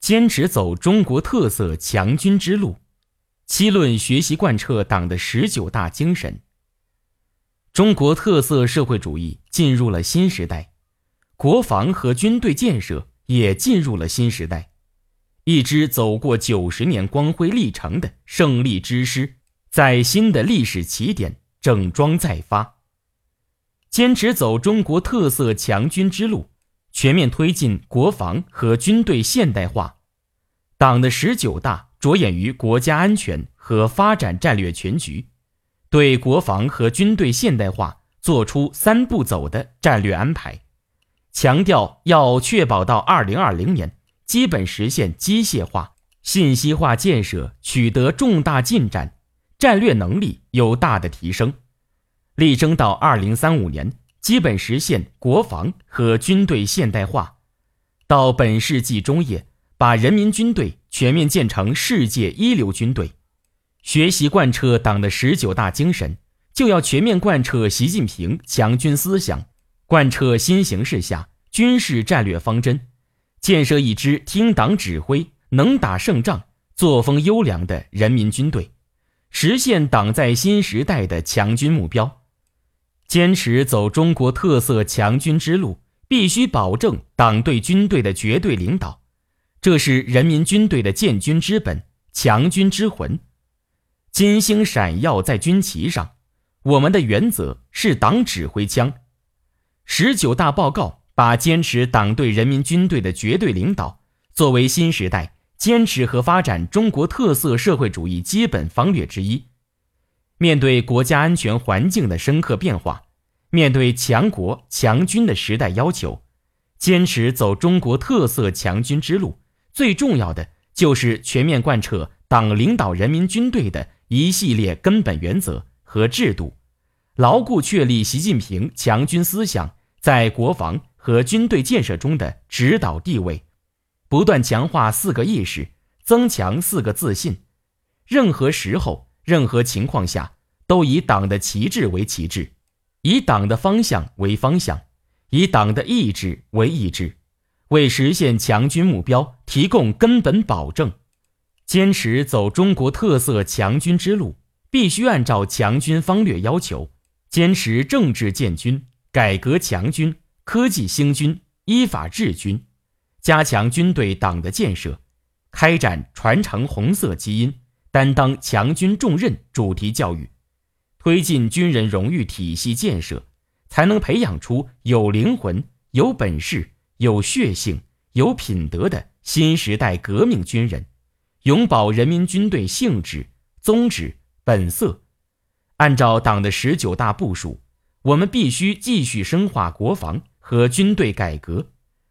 坚持走中国特色强军之路，七论学习贯彻党的十九大精神。中国特色社会主义进入了新时代，国防和军队建设也进入了新时代。一支走过九十年光辉历程的胜利之师，在新的历史起点整装再发。坚持走中国特色强军之路，全面推进国防和军队现代化。党的十九大着眼于国家安全和发展战略全局，对国防和军队现代化作出三步走的战略安排，强调要确保到二零二零年基本实现机械化、信息化建设取得重大进展，战略能力有大的提升，力争到二零三五年基本实现国防和军队现代化，到本世纪中叶。把人民军队全面建成世界一流军队，学习贯彻党的十九大精神，就要全面贯彻习近平强军思想，贯彻新形势下军事战略方针，建设一支听党指挥、能打胜仗、作风优良的人民军队，实现党在新时代的强军目标。坚持走中国特色强军之路，必须保证党对军队的绝对领导。这是人民军队的建军之本、强军之魂，金星闪耀在军旗上。我们的原则是党指挥枪。十九大报告把坚持党对人民军队的绝对领导作为新时代坚持和发展中国特色社会主义基本方略之一。面对国家安全环境的深刻变化，面对强国强军的时代要求，坚持走中国特色强军之路。最重要的就是全面贯彻党领导人民军队的一系列根本原则和制度，牢固确立习近平强军思想在国防和军队建设中的指导地位，不断强化四个意识，增强四个自信。任何时候、任何情况下，都以党的旗帜为旗帜，以党的方向为方向，以党的意志为意志。为实现强军目标提供根本保证，坚持走中国特色强军之路，必须按照强军方略要求，坚持政治建军、改革强军、科技兴军、依法治军，加强军队党的建设，开展传承红色基因、担当强军重任主题教育，推进军人荣誉体系建设，才能培养出有灵魂、有本事。有血性、有品德的新时代革命军人，永葆人民军队性质、宗旨、本色。按照党的十九大部署，我们必须继续深化国防和军队改革，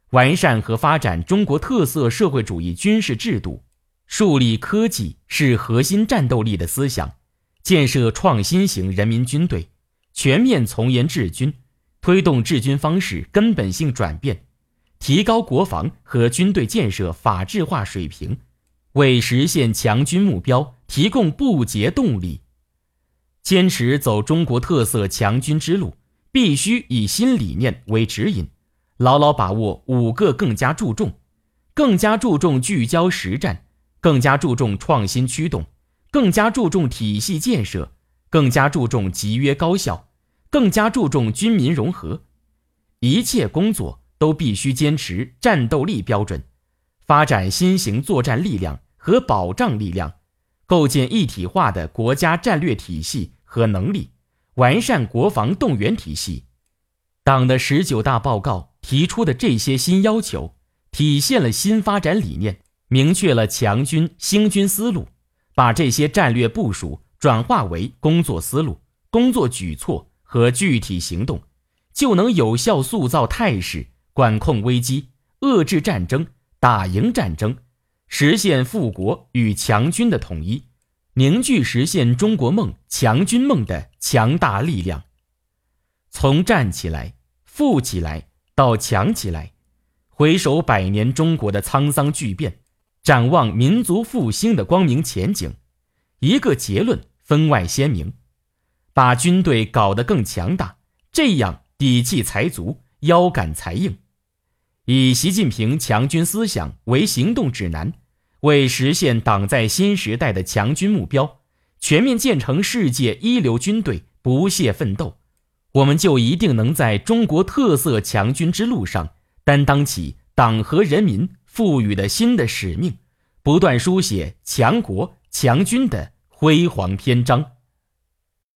完善和发展中国特色社会主义军事制度，树立科技是核心战斗力的思想，建设创新型人民军队，全面从严治军，推动治军方式根本性转变。提高国防和军队建设法治化水平，为实现强军目标提供不竭动力。坚持走中国特色强军之路，必须以新理念为指引，牢牢把握五个更加注重：更加注重聚焦实战，更加注重创新驱动，更加注重体系建设，更加注重集约高效，更加注重军民融合。一切工作。都必须坚持战斗力标准，发展新型作战力量和保障力量，构建一体化的国家战略体系和能力，完善国防动员体系。党的十九大报告提出的这些新要求，体现了新发展理念，明确了强军兴军思路，把这些战略部署转化为工作思路、工作举措和具体行动，就能有效塑造态势。管控危机，遏制战争，打赢战争，实现富国与强军的统一，凝聚实现中国梦、强军梦的强大力量。从站起来、富起来到强起来，回首百年中国的沧桑巨变，展望民族复兴的光明前景，一个结论分外鲜明：把军队搞得更强大，这样底气才足，腰杆才硬。以习近平强军思想为行动指南，为实现党在新时代的强军目标，全面建成世界一流军队不懈奋斗，我们就一定能在中国特色强军之路上担当起党和人民赋予了新的使命，不断书写强国强军的辉煌篇章。